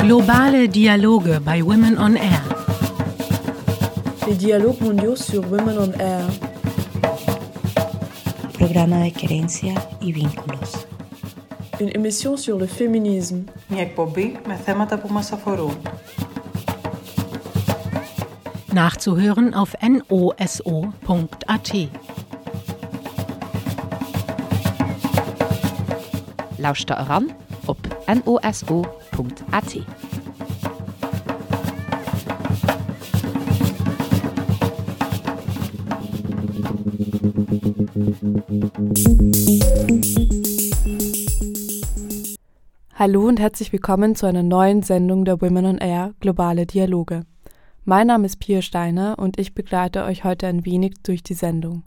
Globale Dialoge bei Women on Air. Les dialogues mondiaux sur Women on Air. Programa de querencia y vínculos. Une émission sur le féminisme. Μια εκπομπή με θέματα που μας αφορούν. Nachzuhören auf noso.at. Lauscht da ran op noso.at. Hallo und herzlich willkommen zu einer neuen Sendung der Women on Air Globale Dialoge. Mein Name ist Pia Steiner und ich begleite euch heute ein wenig durch die Sendung.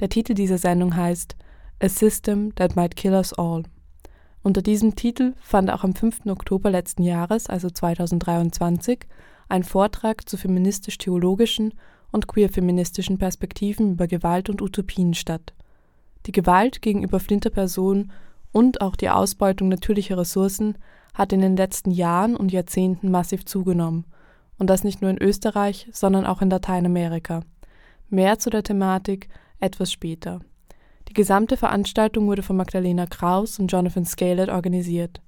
Der Titel dieser Sendung heißt A System That Might Kill Us All. Unter diesem Titel fand auch am 5. Oktober letzten Jahres, also 2023, ein Vortrag zu feministisch-theologischen und queer-feministischen Perspektiven über Gewalt und Utopien statt. Die Gewalt gegenüber Flinterpersonen und auch die Ausbeutung natürlicher Ressourcen hat in den letzten Jahren und Jahrzehnten massiv zugenommen und das nicht nur in Österreich, sondern auch in Lateinamerika. Mehr zu der Thematik etwas später. Die gesamte Veranstaltung wurde von Magdalena Kraus und Jonathan Scalet organisiert.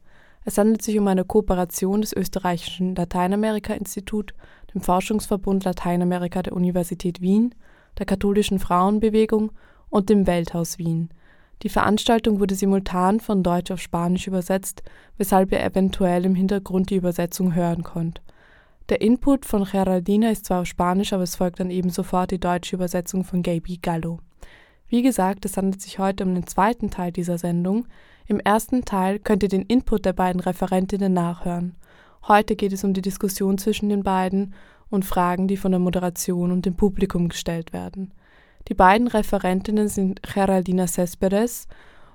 Es handelt sich um eine Kooperation des österreichischen Lateinamerika-Institut, dem Forschungsverbund Lateinamerika der Universität Wien, der Katholischen Frauenbewegung und dem Welthaus Wien. Die Veranstaltung wurde simultan von Deutsch auf Spanisch übersetzt, weshalb ihr eventuell im Hintergrund die Übersetzung hören konnt. Der Input von Geraldina ist zwar auf Spanisch, aber es folgt dann eben sofort die deutsche Übersetzung von Gaby Gallo. Wie gesagt, es handelt sich heute um den zweiten Teil dieser Sendung. Im ersten Teil könnt ihr den Input der beiden Referentinnen nachhören. Heute geht es um die Diskussion zwischen den beiden und Fragen, die von der Moderation und dem Publikum gestellt werden. Die beiden Referentinnen sind Geraldina Cespedes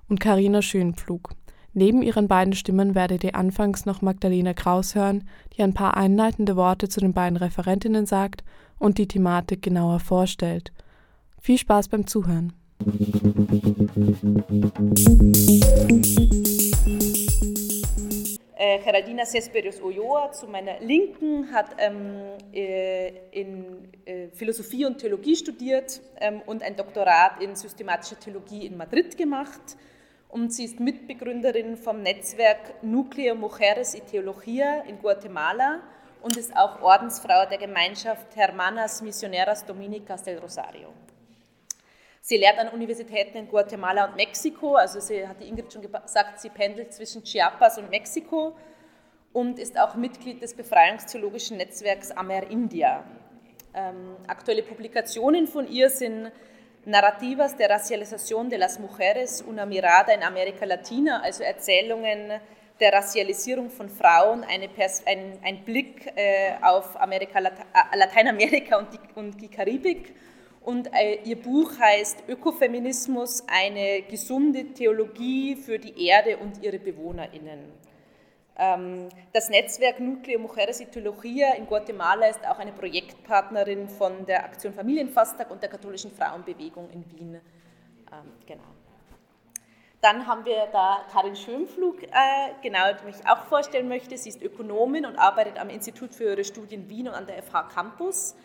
und Karina Schönpflug. Neben ihren beiden Stimmen werdet ihr anfangs noch Magdalena Kraus hören, die ein paar einleitende Worte zu den beiden Referentinnen sagt und die Thematik genauer vorstellt. Viel Spaß beim Zuhören. Äh, Geraldina Cespedes Ulloa zu meiner Linken hat ähm, äh, in äh, Philosophie und Theologie studiert ähm, und ein Doktorat in systematischer Theologie in Madrid gemacht. Und sie ist Mitbegründerin vom Netzwerk Núcleo Mujeres y Teología in Guatemala und ist auch Ordensfrau der Gemeinschaft Hermanas Misioneras Dominicas del Rosario. Sie lehrt an Universitäten in Guatemala und Mexiko, also sie hat die Ingrid schon gesagt, sie pendelt zwischen Chiapas und Mexiko und ist auch Mitglied des befreiungstheologischen Netzwerks Amer India. Ähm, aktuelle Publikationen von ihr sind Narrativas de Racialización de las Mujeres, una mirada in Amerika Latina, also Erzählungen der Racialisierung von Frauen, ein, ein, Blick äh, auf Amerika, Lateinamerika und die, und die Karibik und äh, ihr Buch heißt Ökofeminismus, eine gesunde Theologie für die Erde und ihre BewohnerInnen. Ähm, das Netzwerk Nucleo Mujeres y Teología in Guatemala ist auch eine Projektpartnerin von der Aktion Familienfasttag und der katholischen Frauenbewegung in Wien. Ähm, genau. Dann haben wir da Karin Schönflug, äh, genau, die ich auch vorstellen möchte. Sie ist Ökonomin und arbeitet am Institut für Höhere Studien Wien und an der FH Campus.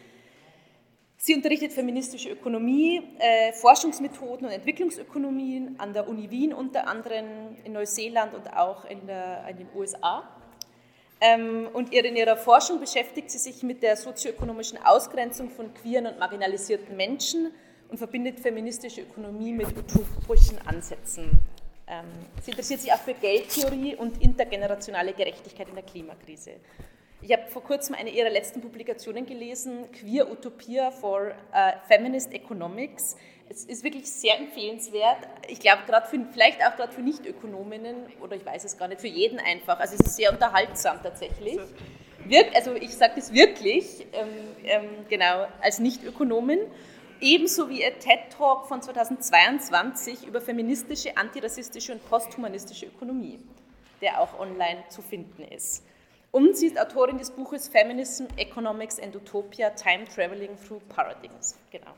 Sie unterrichtet feministische Ökonomie, äh, Forschungsmethoden und Entwicklungsökonomien an der Uni Wien, unter anderem in Neuseeland und auch in, der, in den USA. Ähm, und in ihrer Forschung beschäftigt sie sich mit der sozioökonomischen Ausgrenzung von queeren und marginalisierten Menschen und verbindet feministische Ökonomie mit utopischen Ansätzen. Ähm, sie interessiert sich auch für Geldtheorie und intergenerationale Gerechtigkeit in der Klimakrise. Ich habe vor kurzem eine ihrer letzten Publikationen gelesen, Queer Utopia for uh, Feminist Economics. Es ist wirklich sehr empfehlenswert. Ich glaube, gerade für, vielleicht auch gerade für Nicht-Ökonominnen oder ich weiß es gar nicht, für jeden einfach. Also es ist sehr unterhaltsam tatsächlich. Wirk, also ich sage das wirklich, ähm, ähm, genau, als Nicht-Ökonomin. Ebenso wie ihr TED-Talk von 2022 über feministische, antirassistische und posthumanistische Ökonomie, der auch online zu finden ist. Und sie ist Autorin des Buches Feminism, Economics and Utopia, Time Traveling Through Paradigms. Genau.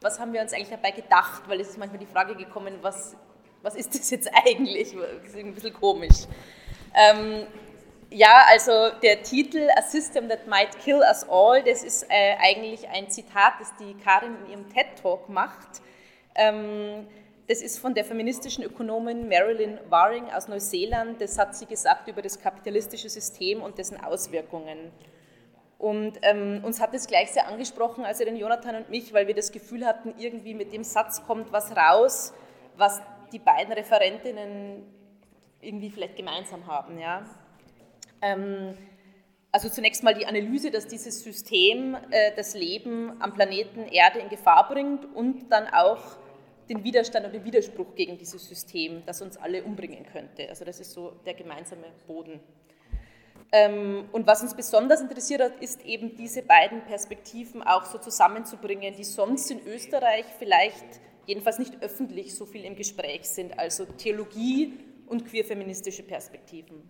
Was haben wir uns eigentlich dabei gedacht? Weil es ist manchmal die Frage gekommen, was, was ist das jetzt eigentlich? Das ist ein bisschen komisch. Ähm, ja, also der Titel A System That Might Kill Us All, das ist äh, eigentlich ein Zitat, das die Karin in ihrem TED-Talk macht. Ähm, das ist von der feministischen Ökonomin Marilyn Waring aus Neuseeland. Das hat sie gesagt über das kapitalistische System und dessen Auswirkungen. Und ähm, uns hat es gleich sehr angesprochen, also den Jonathan und mich, weil wir das Gefühl hatten, irgendwie mit dem Satz kommt was raus, was die beiden Referentinnen irgendwie vielleicht gemeinsam haben. Ja? Ähm, also zunächst mal die Analyse, dass dieses System äh, das Leben am Planeten Erde in Gefahr bringt und dann auch den Widerstand und den Widerspruch gegen dieses System, das uns alle umbringen könnte. Also das ist so der gemeinsame Boden. Ähm, und was uns besonders interessiert hat, ist eben diese beiden Perspektiven auch so zusammenzubringen, die sonst in Österreich vielleicht jedenfalls nicht öffentlich so viel im Gespräch sind, also Theologie und queerfeministische Perspektiven.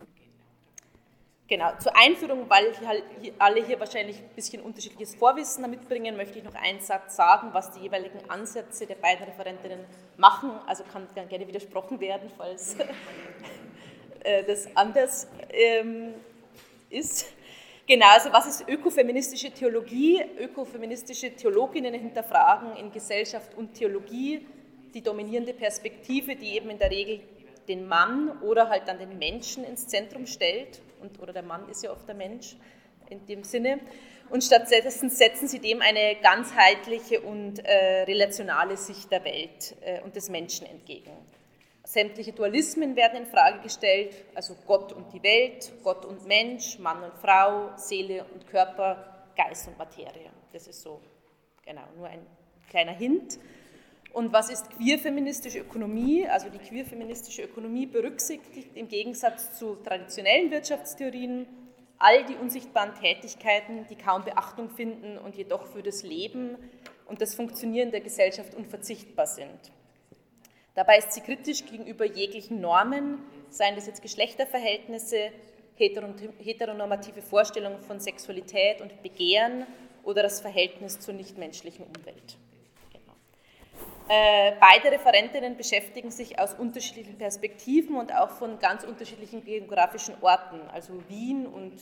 Genau, zur Einführung, weil halt alle hier wahrscheinlich ein bisschen unterschiedliches Vorwissen mitbringen, möchte ich noch einen Satz sagen, was die jeweiligen Ansätze der beiden Referentinnen machen. Also kann gerne widersprochen werden, falls äh, das anders ähm, ist. Genau, also was ist ökofeministische Theologie? Ökofeministische Theologinnen hinterfragen in Gesellschaft und Theologie die dominierende Perspektive, die eben in der Regel den Mann oder halt dann den Menschen ins Zentrum stellt. Und, oder der Mann ist ja oft der Mensch in dem Sinne. Und stattdessen setzen sie dem eine ganzheitliche und äh, relationale Sicht der Welt äh, und des Menschen entgegen. Sämtliche Dualismen werden in Frage gestellt, also Gott und die Welt, Gott und Mensch, Mann und Frau, Seele und Körper, Geist und Materie. Das ist so, genau, nur ein kleiner Hint. Und was ist queerfeministische Ökonomie? Also die queerfeministische Ökonomie berücksichtigt im Gegensatz zu traditionellen Wirtschaftstheorien all die unsichtbaren Tätigkeiten, die kaum Beachtung finden und jedoch für das Leben und das Funktionieren der Gesellschaft unverzichtbar sind. Dabei ist sie kritisch gegenüber jeglichen Normen, seien das jetzt Geschlechterverhältnisse, heteronormative Vorstellungen von Sexualität und Begehren oder das Verhältnis zur nichtmenschlichen Umwelt. Äh, beide Referentinnen beschäftigen sich aus unterschiedlichen Perspektiven und auch von ganz unterschiedlichen geografischen Orten, also Wien und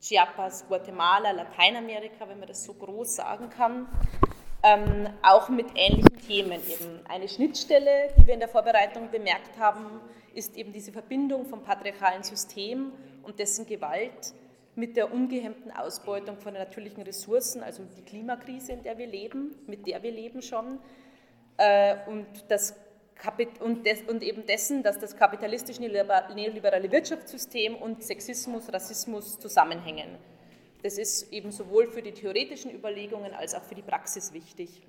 Chiapas, Guatemala, Lateinamerika, wenn man das so groß sagen kann, ähm, auch mit ähnlichen Themen eben. Eine Schnittstelle, die wir in der Vorbereitung bemerkt haben, ist eben diese Verbindung vom patriarchalen System und dessen Gewalt mit der ungehemmten Ausbeutung von natürlichen Ressourcen, also die Klimakrise, in der wir leben, mit der wir leben schon, und, das und, des, und, eben dessen, dass das kapitalistische neoliberale Wirtschaftssystem und Sexismus, Rassismus zusammenhängen. Das ist eben sowohl für die theoretischen Überlegungen als auch für die Praxis wichtig.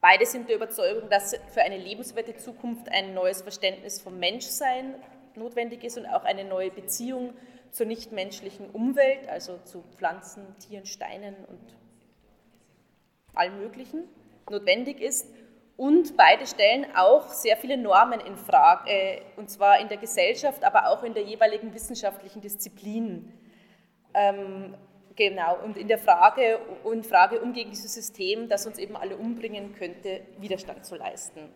Beide sind der Überzeugung, dass für eine lebenswerte Zukunft ein neues Verständnis vom Menschsein notwendig ist und auch eine neue Beziehung zur nichtmenschlichen Umwelt, also zu Pflanzen, Tieren, Steinen und allem Möglichen notwendig ist. Und beide stellen auch sehr viele Normen in Frage, äh, und zwar in der Gesellschaft, aber auch in der jeweiligen wissenschaftlichen Disziplin. Ähm, genau, und in der Frage, und Frage, um gegen dieses System, das uns eben alle umbringen könnte, Widerstand zu leisten.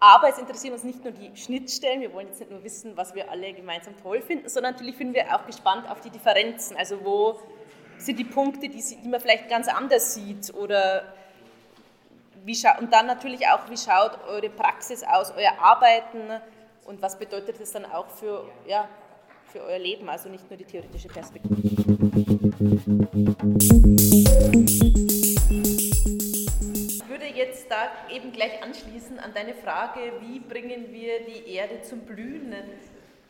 Aber es interessieren uns nicht nur die Schnittstellen, wir wollen jetzt nicht nur wissen, was wir alle gemeinsam toll finden, sondern natürlich finden wir auch gespannt auf die Differenzen. Also wo sind die Punkte, die, die man vielleicht ganz anders sieht oder und dann natürlich auch, wie schaut eure Praxis aus, euer Arbeiten und was bedeutet das dann auch für, ja, für euer Leben, also nicht nur die theoretische Perspektive. Ich würde jetzt da eben gleich anschließen an deine Frage, wie bringen wir die Erde zum Blühen?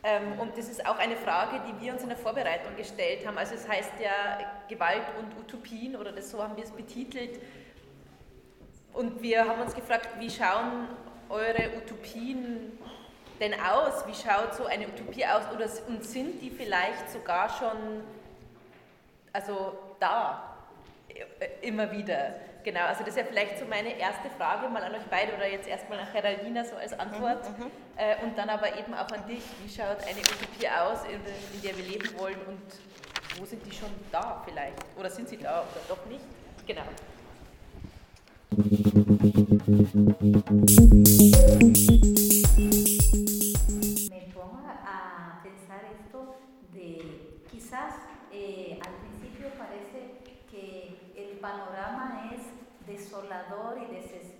Ähm, und das ist auch eine Frage, die wir uns in der Vorbereitung gestellt haben. Also es heißt ja Gewalt und Utopien oder das, so haben wir es betitelt. Und wir haben uns gefragt, wie schauen eure Utopien denn aus? Wie schaut so eine Utopie aus? Oder, und sind die vielleicht sogar schon also da äh, immer wieder? Genau, also das ist ja vielleicht so meine erste Frage mal an euch beide oder jetzt erstmal nach Geraldina so als Antwort mhm, mhm. äh, und dann aber eben auch an dich. Wie schaut eine Utopie aus, in, in der wir leben wollen und wo sind die schon da vielleicht? Oder sind sie da oder doch nicht? Genau. Me pongo a pensar esto de quizás eh, al principio parece que el panorama es desolador y deses,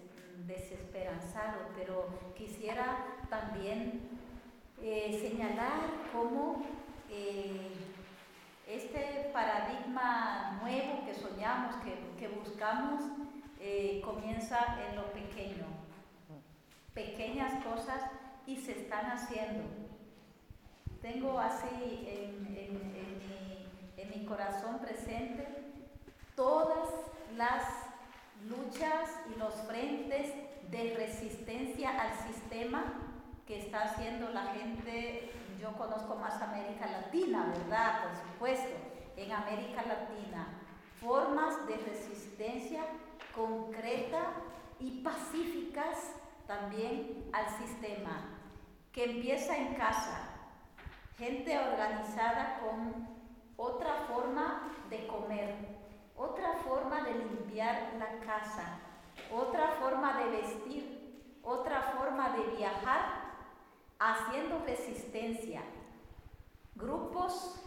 desesperanzado, pero quisiera también eh, señalar cómo eh, este paradigma nuevo que soñamos, que buscamos, eh, comienza en lo pequeño. Pequeñas cosas y se están haciendo. Tengo así en, en, en, mi, en mi corazón presente todas las luchas y los frentes de resistencia al sistema que está haciendo la gente, yo conozco más América Latina, ¿verdad? Por supuesto, en América Latina, formas de resistencia concreta y pacíficas también al sistema, que empieza en casa, gente organizada con otra forma de comer, otra forma de limpiar la casa, otra forma de vestir, otra forma de viajar, haciendo resistencia. Grupos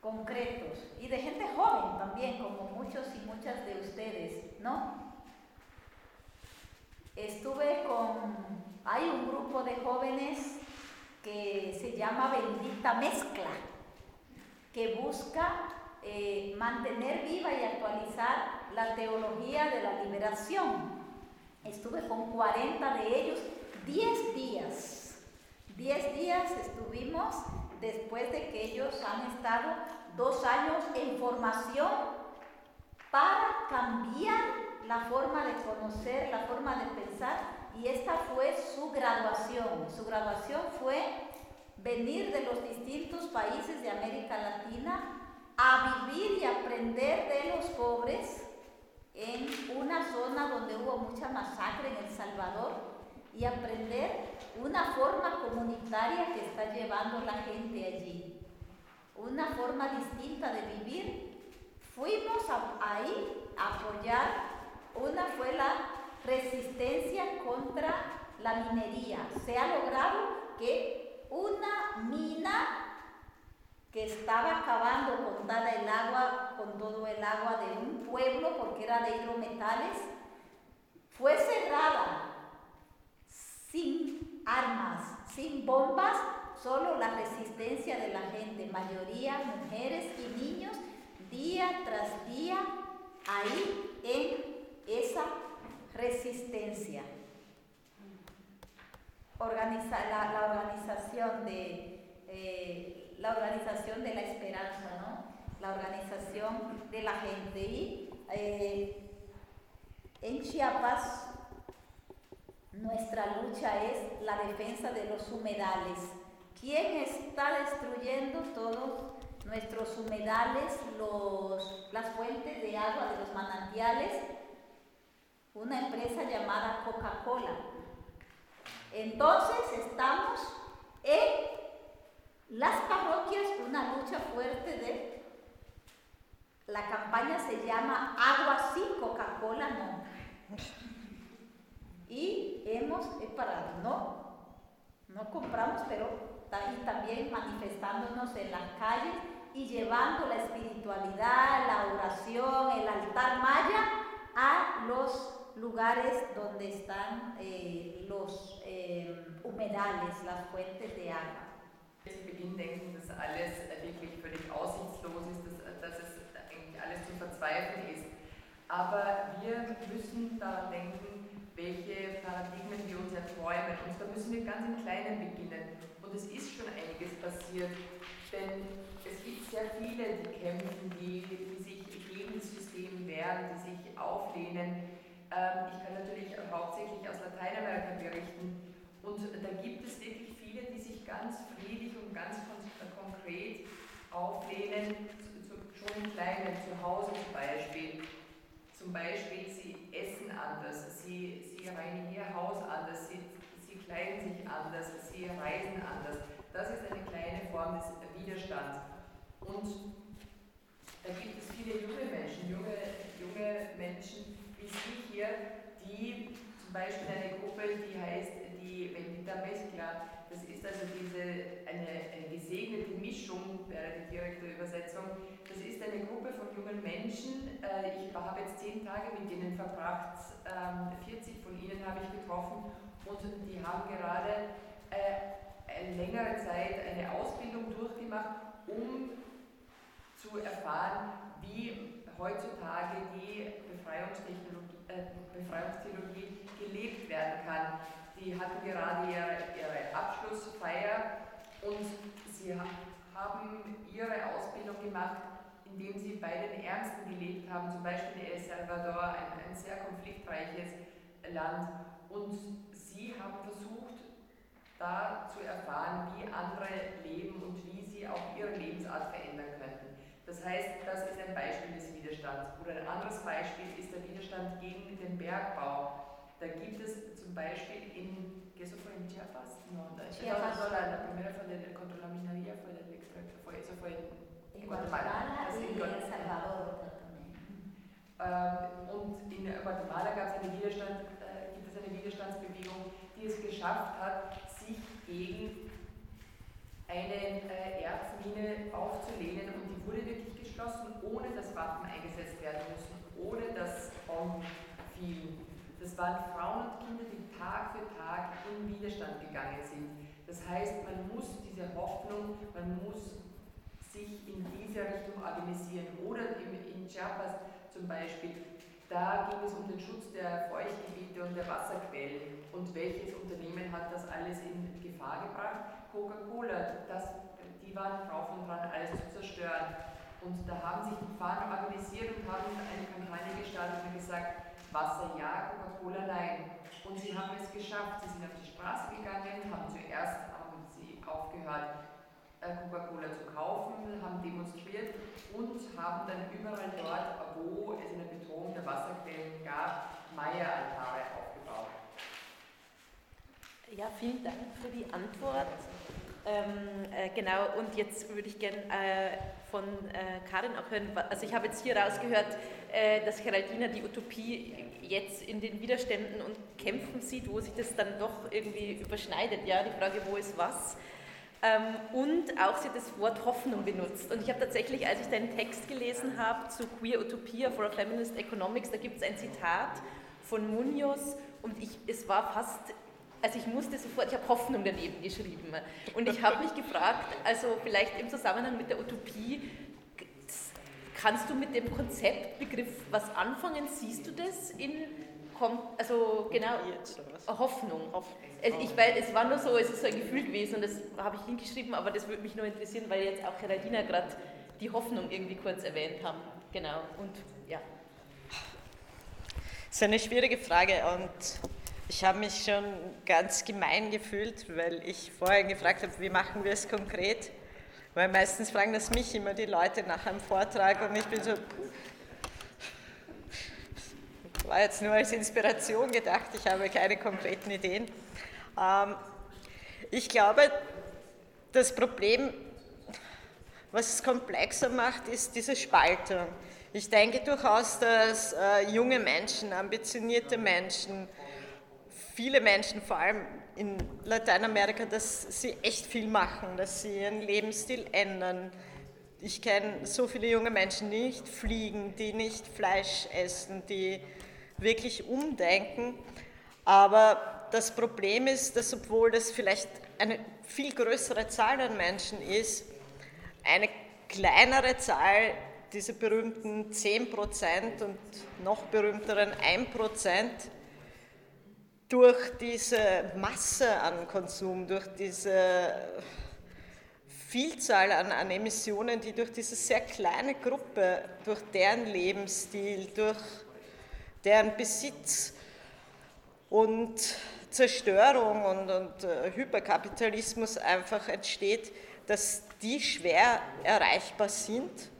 concretos y de gente joven también, como muchos y muchas de ustedes, ¿no? Estuve con, hay un grupo de jóvenes que se llama Bendita Mezcla, que busca eh, mantener viva y actualizar la teología de la liberación. Estuve con 40 de ellos 10 días. 10 días estuvimos después de que ellos han estado dos años en formación para cambiar la forma de conocer, la forma de pensar, y esta fue su graduación. Su graduación fue venir de los distintos países de América Latina a vivir y aprender de los pobres en una zona donde hubo mucha masacre en El Salvador y aprender una forma comunitaria que está llevando la gente allí, una forma distinta de vivir. Fuimos ahí a apoyar, una fue la resistencia contra la minería. Se ha logrado que una mina que estaba acabando con toda el agua, con todo el agua de un pueblo porque era de hidrometales, fue cerrada sin armas, sin bombas, solo la resistencia de la gente, mayoría mujeres y niños, día tras día, ahí en esa resistencia. La organización de eh, la organización de la esperanza, ¿no? la organización de la gente. Y eh, en Chiapas nuestra lucha es la defensa de los humedales. ¿Quién está destruyendo todos nuestros humedales, los, las fuentes de agua de los manantiales? Una empresa llamada Coca-Cola. Entonces estamos en las parroquias, una lucha fuerte de... La campaña se llama Agua sí, Coca-Cola no. Y hemos parado, no, no compramos, pero también manifestándonos en las calles y llevando la espiritualidad, la oración, el altar maya a los lugares donde están eh, los eh, humedales, las fuentes de agua. zu denken, dass alles wirklich völlig aussichtslos ist, dass, dass es eigentlich alles zu verzweifeln ist. Aber wir müssen daran denken, welche Paradigmen wir uns erträumen. Und da müssen wir ganz im Kleinen beginnen. Und es ist schon einiges passiert. Denn sehr viele, die kämpfen, die, die sich gegen das System wehren, die sich auflehnen. Ähm, ich kann natürlich hauptsächlich aus Lateinamerika berichten. Und da gibt es wirklich viele, die sich ganz friedlich und ganz konkret auflehnen, schon im Kleinen, zu Hause zum Beispiel. Zum Beispiel, sie essen anders, sie, sie reinigen ihr Haus anders, sie, sie kleiden sich anders, sie reisen anders. Das ist eine kleine Form des Widerstands. Und da gibt es viele junge Menschen, junge, junge Menschen wie Sie hier, die zum Beispiel eine Gruppe, die heißt die Bendita Mezcla, das ist also diese, eine, eine gesegnete Mischung, wäre Übersetzung. Das ist eine Gruppe von jungen Menschen. Äh, ich habe jetzt zehn Tage mit ihnen verbracht. 40 ähm, von ihnen habe ich getroffen und die haben gerade äh, längere Zeit eine Ausbildung durchgemacht, um zu erfahren, wie heutzutage die Befreiungstheologie, äh, Befreiungstheologie gelebt werden kann. Die hatten gerade ihre, ihre Abschlussfeier und sie haben ihre Ausbildung gemacht, indem sie bei den Ärmsten gelebt haben, zum Beispiel in El Salvador, ein, ein sehr konfliktreiches Land. Und sie haben versucht, da zu erfahren, wie andere leben und wie sie auch ihre Lebensart verändern könnten. Das heißt, das ist ein Beispiel des Widerstands. Oder ein anderes Beispiel ist der Widerstand gegen den Bergbau. Da gibt es zum Beispiel in, ¿qué eso fue en Chiapas? No, Chiapas. No, la, la primera fue de, contra la minería, fue del extracto, fue, eso fue en, en Guatemala. y en El Salvador ähm, und in Guatemala gab es eine Widerstand, äh, gibt es eine Widerstandsbewegung, die es geschafft hat, sich gegen eine äh, Erzmine aufzulehnen und die wurde wirklich geschlossen, ohne dass Waffen eingesetzt werden müssen, ohne dass Bomben fielen. Das waren Frauen und Kinder, die Tag für Tag in Widerstand gegangen sind. Das heißt, man muss diese Hoffnung, man muss sich in diese Richtung organisieren. Oder in Chiapas zum Beispiel, da ging es um den Schutz der Feuchtgebiete und der Wasserquellen. Und welches Unternehmen hat das alles in Gefahr gebracht? Coca-Cola, die waren drauf und dran, alles zu zerstören. Und da haben sich die Fahnen organisiert und haben eine Kampagne gestartet und gesagt, Wasser ja, Coca-Cola nein. Und sie haben es geschafft. Sie sind auf die Straße gegangen, haben zuerst haben sie aufgehört, äh, Coca-Cola zu kaufen, haben demonstriert und haben dann überall dort, wo es eine Bedrohung der Wasserquellen gab, Meieraltare aufgebaut. Ja, vielen Dank für die Antwort. Ähm, äh, genau, und jetzt würde ich gerne äh, von äh, Karin auch hören. Also ich habe jetzt hier rausgehört, äh, dass Geraldina die Utopie jetzt in den Widerständen und Kämpfen sieht, wo sich das dann doch irgendwie überschneidet. Ja, die Frage, wo ist was? Ähm, und auch sie das Wort Hoffnung benutzt. Und ich habe tatsächlich, als ich deinen Text gelesen habe zu Queer Utopia for a Feminist Economics, da gibt es ein Zitat von Munoz und ich, es war fast also ich musste sofort, ich habe Hoffnung daneben geschrieben. Und ich habe mich gefragt, also vielleicht im Zusammenhang mit der Utopie, kannst du mit dem Konzeptbegriff was anfangen? Siehst du das in, also genau, Hoffnung. Also ich weiß, es war nur so, es ist so ein Gefühl gewesen und das habe ich hingeschrieben, aber das würde mich nur interessieren, weil jetzt auch Geraldina gerade die Hoffnung irgendwie kurz erwähnt haben. Genau, und ja. Das ist eine schwierige Frage und ich habe mich schon ganz gemein gefühlt, weil ich vorher gefragt habe, wie machen wir es konkret? Weil meistens fragen das mich immer die Leute nach einem Vortrag und ich bin so, war jetzt nur als Inspiration gedacht, ich habe keine konkreten Ideen. Ähm, ich glaube, das Problem, was es komplexer macht, ist diese Spaltung. Ich denke durchaus, dass äh, junge Menschen, ambitionierte Menschen, viele Menschen, vor allem in Lateinamerika, dass sie echt viel machen, dass sie ihren Lebensstil ändern. Ich kenne so viele junge Menschen, die nicht fliegen, die nicht Fleisch essen, die wirklich umdenken. Aber das Problem ist, dass obwohl das vielleicht eine viel größere Zahl an Menschen ist, eine kleinere Zahl, diese berühmten 10% und noch berühmteren 1%, durch diese Masse an Konsum, durch diese Vielzahl an, an, Emissionen, die durch diese sehr kleine Gruppe, durch deren Lebensstil, durch deren Besitz und Zerstörung und, und uh, Hyperkapitalismus einfach entsteht, dass die schwer erreichbar sind.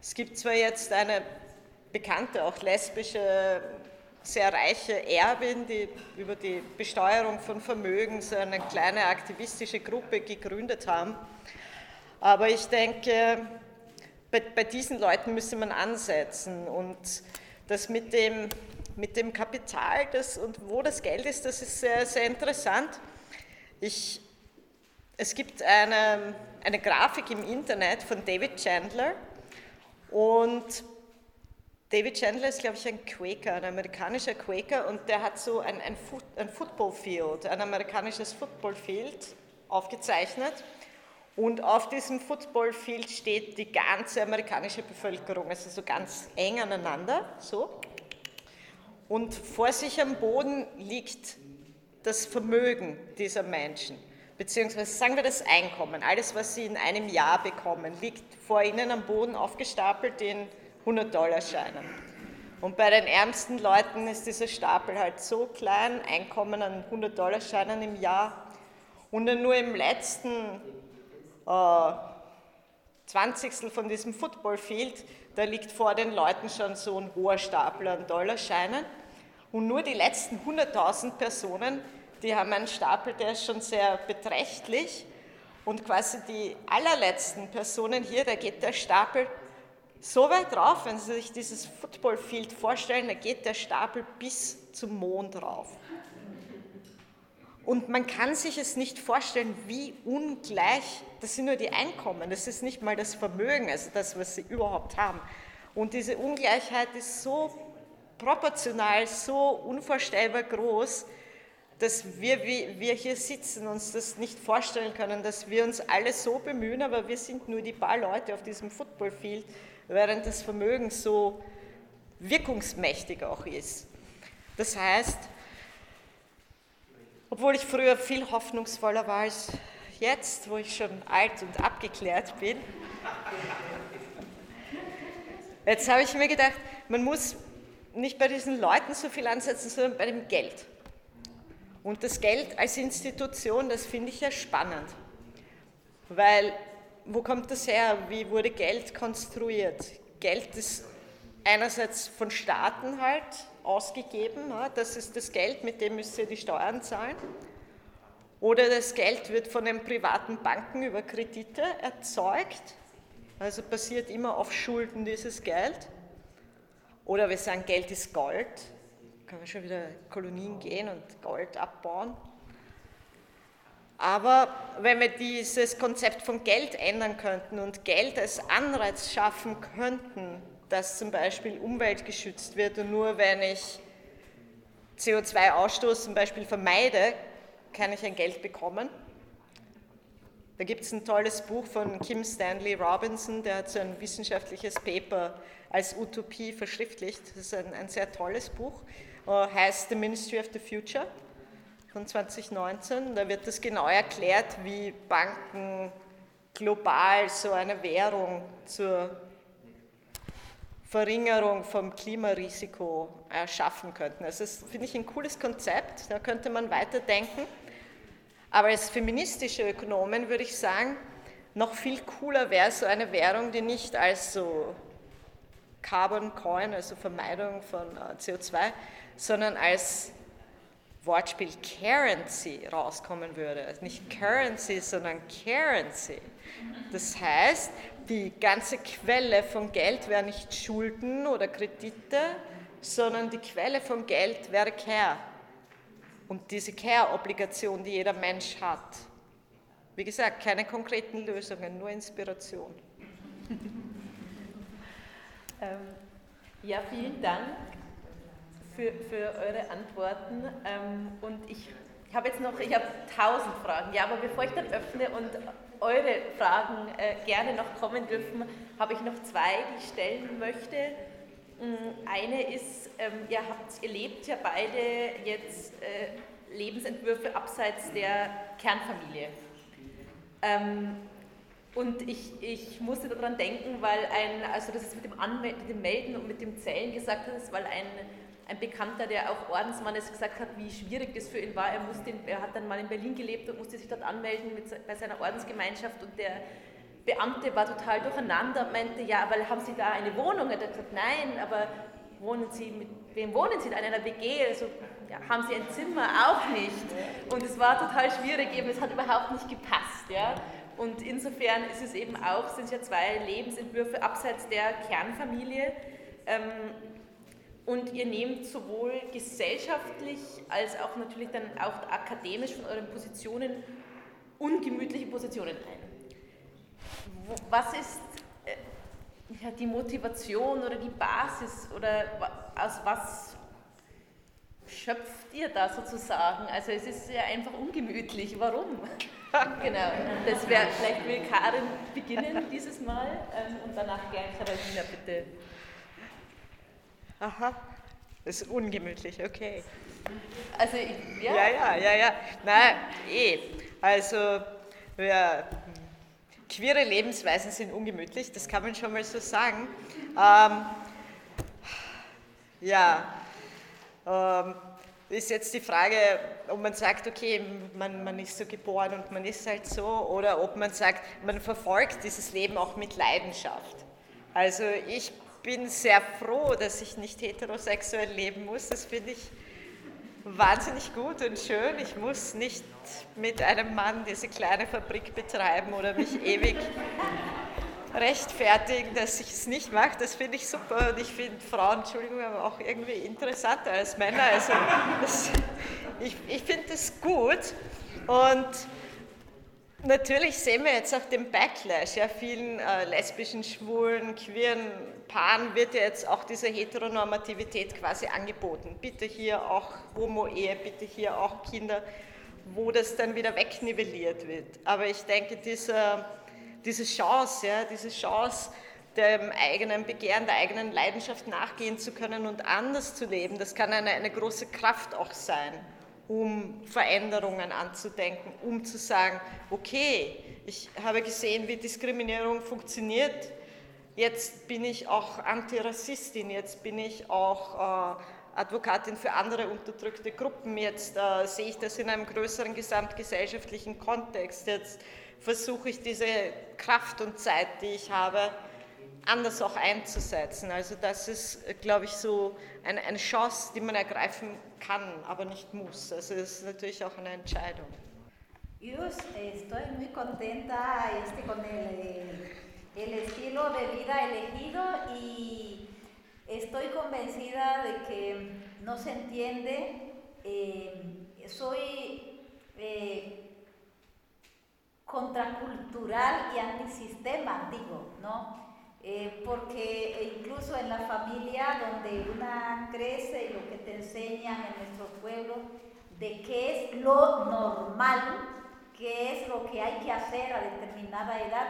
Es gibt zwar jetzt eine bekannte, auch lesbische sehr reiche Erbin, die über die Besteuerung von Vermögen so eine kleine aktivistische Gruppe gegründet haben. Aber ich denke, bei, bei diesen Leuten müsste man ansetzen und das mit dem, mit dem Kapital das, und wo das Geld ist, das ist sehr, sehr interessant. Ich es gibt eine, eine Grafik im Internet von David Chandler und David Chandler ist, glaube ich, ein Quaker, ein amerikanischer Quaker und der hat so ein, ein, Foot, ein Football Field, ein amerikanisches Football Field aufgezeichnet. Und auf diesem Football Field steht die ganze amerikanische Bevölkerung, also so ganz eng aneinander, so. Und vor sich am Boden liegt das Vermögen dieser Menschen beziehungsweise sagen wir das Einkommen, alles, was Sie in einem Jahr bekommen, liegt vor Ihnen am Boden aufgestapelt in 100-Dollar-Scheinen. Und bei den ärmsten Leuten ist dieser Stapel halt so klein, Einkommen an 100-Dollar-Scheinen im Jahr. Und nur im letzten äh, Zwanzigstel von diesem Footballfield, da liegt vor den Leuten schon so ein hoher Stapel an Dollarscheinen. Und nur die letzten 100.000 Personen die haben einen Stapel, der ist schon sehr beträchtlich. Und quasi die allerletzten Personen hier, da geht der Stapel so weit rauf, wenn Sie sich dieses Footballfield vorstellen, da geht der Stapel bis zum Mond rauf. Und man kann sich es nicht vorstellen, wie ungleich, das sind nur die Einkommen, das ist nicht mal das Vermögen, also das, was sie überhaupt haben. Und diese Ungleichheit ist so proportional, so unvorstellbar groß, dass wir, wir hier sitzen, uns das nicht vorstellen können, dass wir uns alle so bemühen, aber wir sind nur die paar Leute auf diesem Footballfield, während das Vermögen so wirkungsmächtig auch ist. Das heißt, obwohl ich früher viel hoffnungsvoller war als jetzt, wo ich schon alt und abgeklärt bin, jetzt habe ich mir gedacht, man muss nicht bei diesen Leuten so viel ansetzen, sondern bei dem Geld. Und das Geld als Institution, das finde ich ja spannend. Weil, wo kommt das her? Wie wurde Geld konstruiert? Geld ist einerseits von Staaten halt ausgegeben, das ist das Geld, mit dem müsst ihr die Steuern zahlen. Oder das Geld wird von den privaten Banken über Kredite erzeugt, also passiert immer auf Schulden dieses Geld. Oder wir sagen, Geld ist Gold, können wir schon wieder Kolonien gehen und Gold abbauen. Aber wenn wir dieses Konzept von Geld ändern könnten und Geld als Anreiz schaffen könnten, dass zum Beispiel Umwelt geschützt wird und nur wenn ich CO2-Ausstoß zum Beispiel vermeide, kann ich ein Geld bekommen. Da gibt es ein tolles Buch von Kim Stanley Robinson, der hat so ein wissenschaftliches Paper als Utopie verschriftlicht. Das ist ein, ein sehr tolles Buch. Äh, heißt The Ministry of the Future von 2019. Da wird das genau erklärt, wie Banken global so eine Währung zur Verringerung vom Klimarisiko erschaffen könnten. Also das finde ich ein cooles Konzept, da könnte man weiterdenken. Aber als feministische Ökonomin würde ich sagen, noch viel cooler wäre so eine Währung, die nicht als so Carbon Coin, also Vermeidung von äh, CO2, sondern als Wortspiel Currency rauskommen würde. Also nicht Currency, sondern Currency. Das heißt, die ganze Quelle von Geld wäre nicht Schulden oder Kredite, sondern die Quelle von Geld wäre Care. Und diese Care-Obligation, die jeder Mensch hat. Wie gesagt, keine konkreten Lösungen, nur Inspiration. ähm, ja, vielen Dank für, für eure Antworten. Ähm, und ich, habe jetzt noch, ich habe tausend Fragen, ja, aber bevor ich dann öffne und eure Fragen äh, gerne noch kommen dürfen, habe ich noch zwei, die ich stellen möchte. Mm, eine ist, ähm, ihr, habt, ihr lebt ja beide jetzt äh, Lebensentwürfe abseits der Kernfamilie. Ähm, und ich, ich musste daran denken, weil ein, also das ist mit dem, Anmel mit dem Melden und mit dem Zählen gesagt ist, weil ein ein Bekannter, der auch Ordensmann ist, gesagt hat, wie schwierig das für ihn war. Er, musste er hat dann mal in Berlin gelebt und musste sich dort anmelden mit, bei seiner Ordensgemeinschaft und der Beamte war total durcheinander und meinte, ja, weil haben Sie da eine Wohnung? Er hat gesagt, nein, aber wohnen Sie, mit wem wohnen Sie? In einer WG? Also, ja, haben Sie ein Zimmer? Auch nicht. Und es war total schwierig, eben, es hat überhaupt nicht gepasst. Ja? Und insofern ist es eben auch, sind ja zwei Lebensentwürfe abseits der Kernfamilie. Ähm, und ihr nehmt sowohl gesellschaftlich als auch natürlich dann auch akademisch von euren Positionen ungemütliche Positionen ein. Was ist äh, ja, die Motivation oder die Basis oder aus was schöpft ihr da sozusagen? Also es ist ja einfach ungemütlich. Warum? genau, das wäre, vielleicht will Karin beginnen dieses Mal ähm, und danach gern Karolina bitte. Aha, das ist ungemütlich, okay. Also, ja. Ja, ja, ja, ja. Nein, eh. Also, ja, queere Lebensweisen sind ungemütlich, das kann man schon mal so sagen. Ähm, ja, ähm, ist jetzt die Frage, ob man sagt, okay, man, man ist so geboren und man ist halt so, oder ob man sagt, man verfolgt dieses Leben auch mit Leidenschaft. Also ich bin sehr froh, dass ich nicht heterosexuell leben muss. Das finde ich wahnsinnig gut und schön. Ich muss nicht mit einem Mann diese kleine Fabrik betreiben oder mich ewig rechtfertigen, dass ich es nicht mache. Das finde ich super und ich finde Frauen, Entschuldigung, aber auch irgendwie interessanter als Männer. Also das, ich, ich finde das gut und natürlich sehen wir jetzt auch den Backlash. Ja, vielen äh, lesbischen, schwulen, queeren Paaren wird ja jetzt auch diese Heteronormativität quasi angeboten. Bitte hier auch Homo-Ehe, bitte hier auch Kinder, wo das dann wieder wegnivelliert wird. Aber ich denke, dieser diese Chance, ja, diese Chance, dem eigenen Begehren, der eigenen Leidenschaft nachgehen zu können und anders zu leben, das kann eine, eine große Kraft auch sein, um Veränderungen anzudenken, um zu sagen, okay, ich habe gesehen, wie Diskriminierung funktioniert, jetzt bin ich auch Antirassistin, jetzt bin ich auch äh, Advokatin für andere unterdrückte Gruppen, jetzt äh, sehe ich das in einem größeren gesamtgesellschaftlichen Kontext, jetzt versuche ich diese Kraft und Zeit, die ich habe, anders auch einzusetzen. Also das ist, glaube ich, so eine, eine Chance, die man ergreifen kann, aber nicht muss. Also es ist natürlich auch eine Entscheidung. Yo estoy muy contenta este, con el, el estilo de vida elegido y estoy convencida de que no se entiende. Eh, soy eh, contracultural y antisistema, digo, ¿no? Eh, porque incluso en la familia donde una crece y lo que te enseñan en nuestro pueblo, de qué es lo normal, qué es lo que hay que hacer a determinada edad,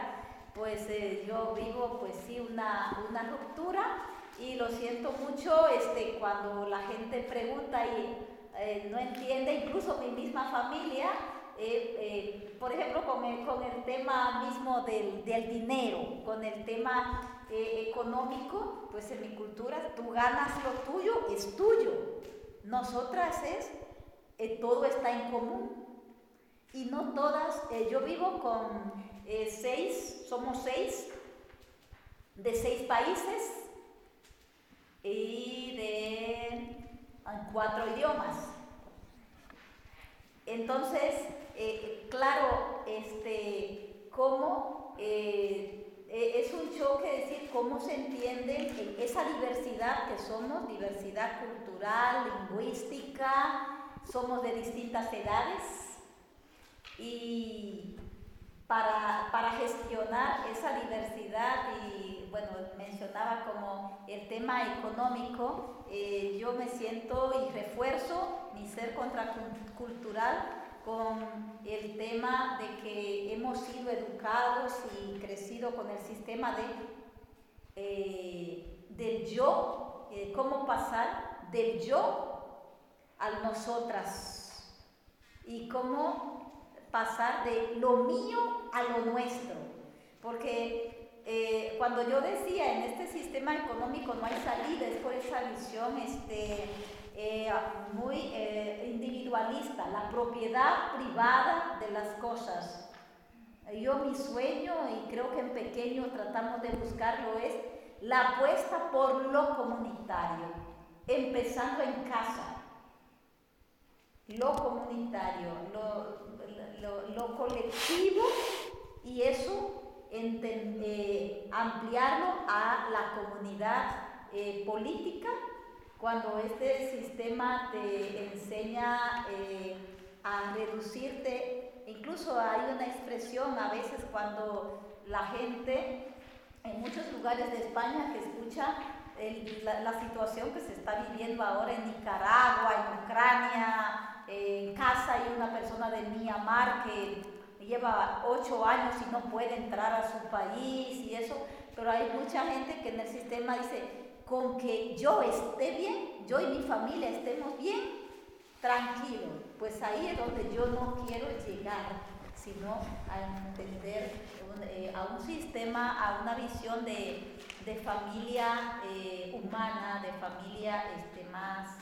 pues eh, yo vivo pues sí una, una ruptura y lo siento mucho este, cuando la gente pregunta y eh, no entiende, incluso mi misma familia, eh, eh, por ejemplo, con el, tema mismo del, dinero, con el tema eh, económico, pues en mi cultura tú ganas lo tuyo, es tuyo. Nosotras es, todo está en común. Y no todas, yo vivo con seis, somos seis, de seis países y de cuatro idiomas. Entonces, eh, claro, este, cómo eh, eh, es un choque decir cómo se entiende esa diversidad que somos, diversidad cultural, lingüística, somos de distintas edades y para, para gestionar esa diversidad y bueno, mencionaba como el tema económico, yo me siento y refuerzo mi ser contracultural con el tema de que hemos sido educados y crecido con el sistema de, eh, del yo, eh, cómo pasar del yo al nosotras y cómo pasar de lo mío a lo nuestro. Porque eh, cuando yo decía en este sistema económico no hay salida, es por esa visión este, eh, muy eh, individualista, la propiedad privada de las cosas. Yo mi sueño, y creo que en pequeño tratamos de buscarlo, es la apuesta por lo comunitario, empezando en casa. Lo comunitario, lo, lo, colectivo y eso eh, ampliarlo a la comunidad política cuando este sistema te enseña eh, a reducirte, incluso hay una expresión a veces cuando la gente en muchos lugares de España que escucha la, situación que se está viviendo ahora en Nicaragua, en Ucrania, en casa hay una persona de Myanmar que lleva ocho años y no puede entrar a su país y eso, pero hay mucha gente que en el sistema dice, con que yo esté bien, yo y mi familia estemos bien, tranquilo, pues ahí es donde yo no quiero llegar, sino a entender eh, a un sistema, a una visión de, de familia eh, humana, de familia este, más,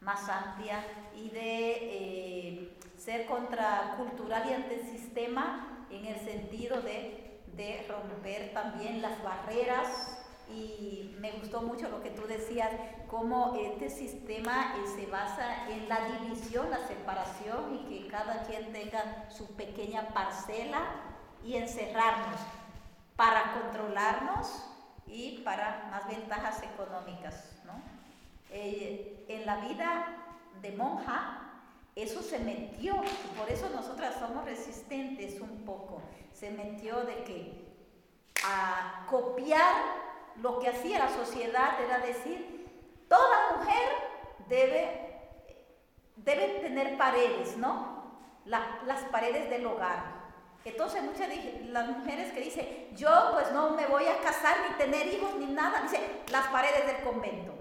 más amplia y de eh, ser contracultural y antisistema en el sentido de, de romper también las barreras y me gustó mucho lo que tú decías, cómo este sistema eh, se basa en la división, la separación y que cada quien tenga su pequeña parcela y encerrarnos para controlarnos y para más ventajas económicas. ¿no? Eh, en la vida de monja, eso se metió, y por eso nosotras somos resistentes un poco, se metió de que a copiar lo que hacía la sociedad era decir, toda mujer debe, debe tener paredes, ¿no? las paredes del hogar. Entonces muchas de las mujeres que dicen, yo pues no me voy a casar ni tener hijos ni nada, dice, las paredes del convento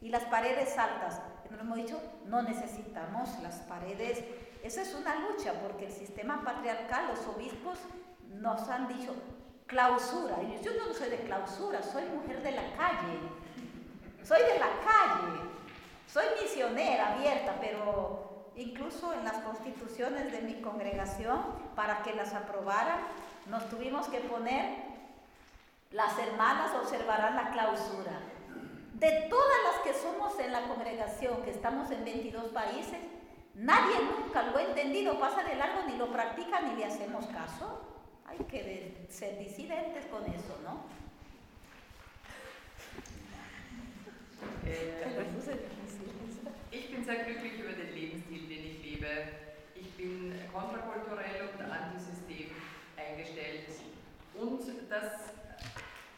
y las paredes altas. Pero hemos dicho, no necesitamos las paredes. Esa es una lucha porque el sistema patriarcal, los obispos nos han dicho, clausura. Y yo no soy de clausura, soy mujer de la calle. Soy de la calle. Soy misionera abierta, pero incluso en las constituciones de mi congregación, para que las aprobaran, nos tuvimos que poner, las hermanas observarán la clausura. De todas las que somos en la congregación, que estamos en 22 países, nadie nunca lo ha entendido, pasa de largo, ni lo practica, ni le hacemos caso. Hay que ser disidentes con eso, ¿no? ich bin sehr glücklich über den Lebensstil, den ich lebe. Ich bin kontrakulturell und antisystem eingestellt. Und das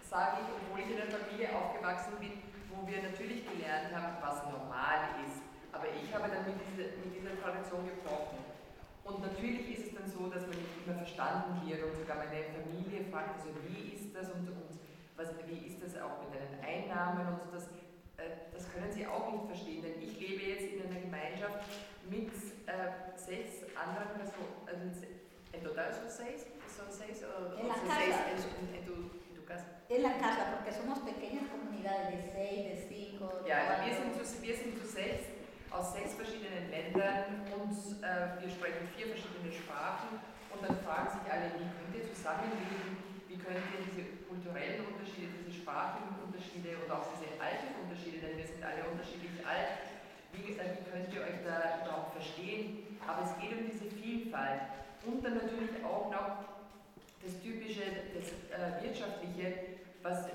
sage ich, obwohl ich in einer Familie aufgewachsen bin, wo wir natürlich gelernt haben, was normal ist. Aber ich habe dann mit dieser, mit dieser Tradition gebrochen. Und natürlich ist es dann so, dass man nicht immer verstanden wird und sogar meine Familie fragt, also wie ist das und, und was, wie ist das auch mit den Einnahmen und das, äh, das können sie auch nicht verstehen, denn ich lebe jetzt in einer Gemeinschaft mit äh, sechs anderen Personen, also en total son seis, son seis o, en la son casa. seis en, en, tu, en tu casa. En la casa, porque somos pequeñas comunidades de seis, de cinco. de Ja, wir sind, zu, wir sind zu sechs aus sechs verschiedenen Ländern und äh, wir sprechen vier verschiedene Sprachen und dann fragen sich alle, wie könnt ihr zusammenleben, wie könnt ihr diese kulturellen Unterschiede, diese sprachlichen Unterschiede und auch diese Altersunterschiede, denn wir sind alle unterschiedlich alt, wie, äh, wie könnt ihr euch da überhaupt verstehen? Aber es geht um diese Vielfalt und dann natürlich auch noch das typische, das äh, wirtschaftliche, was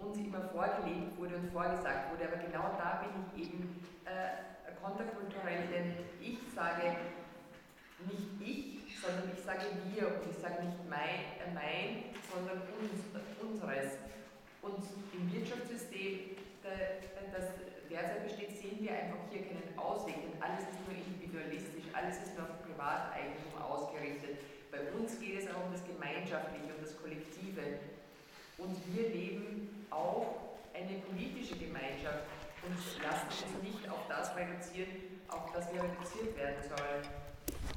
uns immer vorgelebt wurde und vorgesagt wurde. Aber genau da bin ich eben äh, konterkulturell, denn ich sage nicht ich, sondern ich sage wir und ich sage nicht mein, äh, mein sondern uns, äh, unseres. Und im Wirtschaftssystem, da, das derzeit besteht, sehen wir einfach hier keinen Ausweg, denn alles ist nur individualistisch, alles ist nur auf Privateigentum ausgerichtet. Bei uns geht es auch um das Gemeinschaftliche, um das Kollektive. Und wir leben auch eine politische Gemeinschaft und lassen uns nicht auf das reduzieren, auf das wir reduziert werden sollen.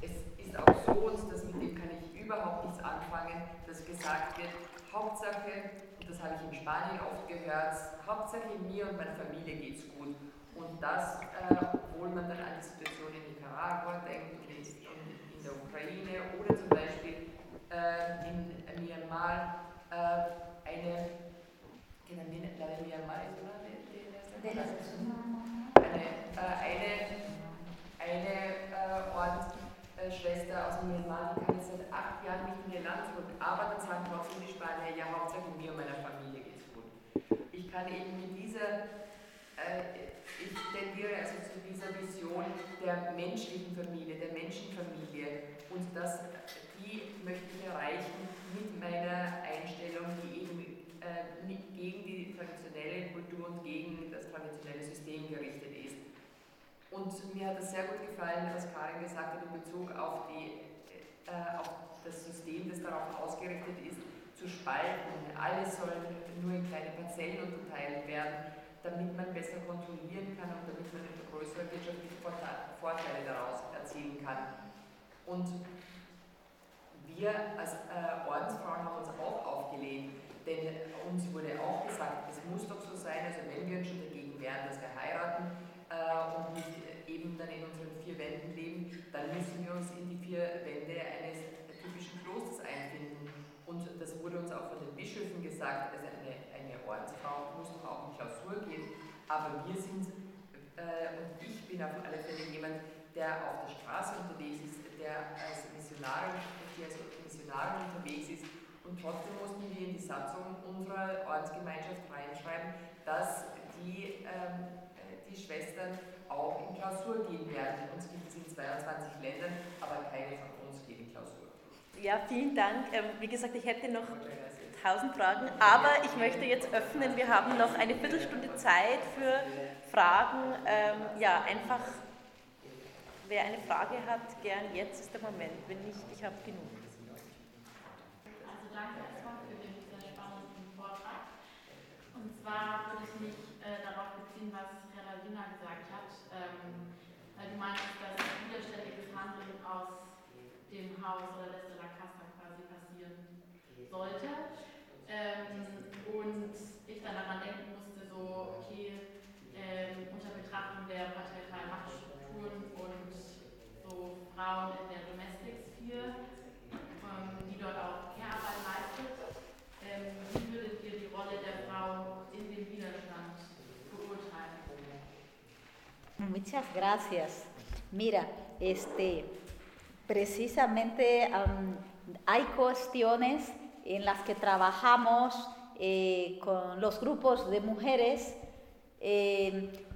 Es ist auch so, und das mit dem kann ich überhaupt nichts anfangen, dass gesagt wird, Hauptsache, und das habe ich in Spanien oft gehört, Hauptsache mir und meiner Familie geht es gut. Und das, äh, obwohl man dann an die Situation in Nicaragua denkt und in, der Ukraine oder zum Beispiel äh, in Myanmar äh, eine, de Myanmar es una eine, äh, äh, Ordensschwester aus Myanmar, die kann jetzt seit acht Jahren nicht in ihr Land zurück, aber dann sagen trotzdem die Spanier, ja, Hauptsache mir und meiner Familie geht's gut. Ich kann eben mit dieser, äh, ich tendiere also zu dieser Vision der menschlichen Familie, der Menschenfamilie und das die möchte ich erreichen mit meiner Einstellung, die äh, nicht gegen die traditionelle Kultur und gegen das traditionelle System gerichtet ist. Und mir hat es sehr gut gefallen, was Karin gesagt hat in Bezug auf, die, äh, auf das System, das darauf ausgerichtet ist, zu spalten. Alles soll nur in kleine Parzellen unterteilt werden, damit man besser kontrollieren kann und damit man größere wirtschaftliche Vorteile daraus erzielen kann. Und wir als äh, Ordensfrauen haben uns auch aufgelehnt, denn uns wurde auch gesagt, es muss doch so sein, also wenn wir uns schon dagegen wehren, dass wir heiraten äh, und nicht eben dann in unseren vier Wänden leben, dann müssen wir uns in die vier Wände eines typischen Klosters einfinden. Und das wurde uns auch von den Bischöfen gesagt, also eine, eine Ordensfrau muss doch auch in Klausur gehen, aber wir sind, äh, und ich bin auf alle Fälle jemand, der auf der Straße unterwegs ist, der als Missionarin, die als Missionarin unterwegs ist. Und trotzdem mussten wir in die Satzung unserer Ordensgemeinschaft reinschreiben, dass die, ähm, die Schwestern auch in Klausur gehen werden. Uns gibt es in 22 Ländern, aber keine von uns geht in Klausur. Ja, vielen Dank. Ähm, wie gesagt, ich hätte noch tausend Fragen, aber ich möchte jetzt öffnen. Wir haben noch eine Viertelstunde Zeit für Fragen. Ähm, ja, einfach, wer eine Frage hat, gern jetzt ist der Moment. Wenn nicht, ich habe genug. Danke erstmal für den sehr spannenden Vortrag. Und zwar würde ich mich äh, darauf beziehen, was Herr Lavina gesagt hat, ähm, weil du meinst, dass widerständiges Handeln aus dem Haus oder des de la Casa quasi passieren sollte. Ähm, und ich dann daran denken musste, so, okay, ähm, unter Betrachtung der patriarchalen Machtstrukturen und so Frauen in der Domestic Muchas gracias. Mira, este, precisamente hay cuestiones en las que trabajamos eh, con los grupos de mujeres eh,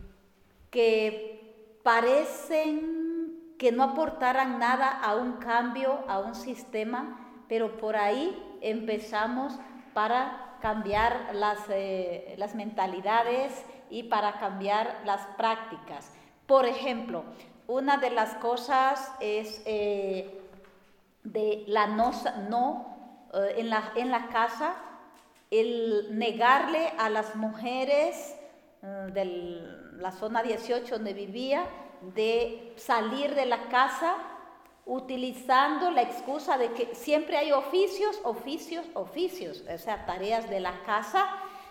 que parecen que no aportaran nada a un cambio, a un sistema, pero por ahí empezamos para cambiar las, eh, las mentalidades y para cambiar las prácticas. Por ejemplo, una de las cosas es eh, de la no, eh, en, la, en la casa, el negarle a las mujeres eh, de la zona 18 donde vivía de salir de la casa utilizando la excusa de que siempre hay oficios, oficios, oficios, o sea, tareas de la casa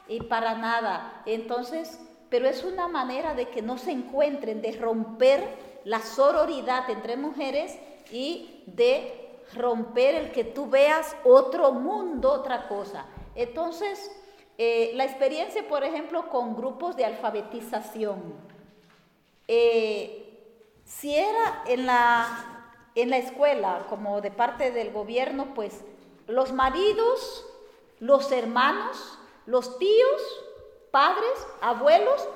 y para nada. Entonces, pero es una manera de que no se encuentren, de romper la sororidad entre mujeres y de romper el que tú veas otro mundo, otra cosa. Entonces, eh, la experiencia, por ejemplo, con grupos de alfabetización. Eh, si era en la, en la escuela, como de parte del gobierno, pues los maridos, los hermanos, los tíos, padres, abuelos,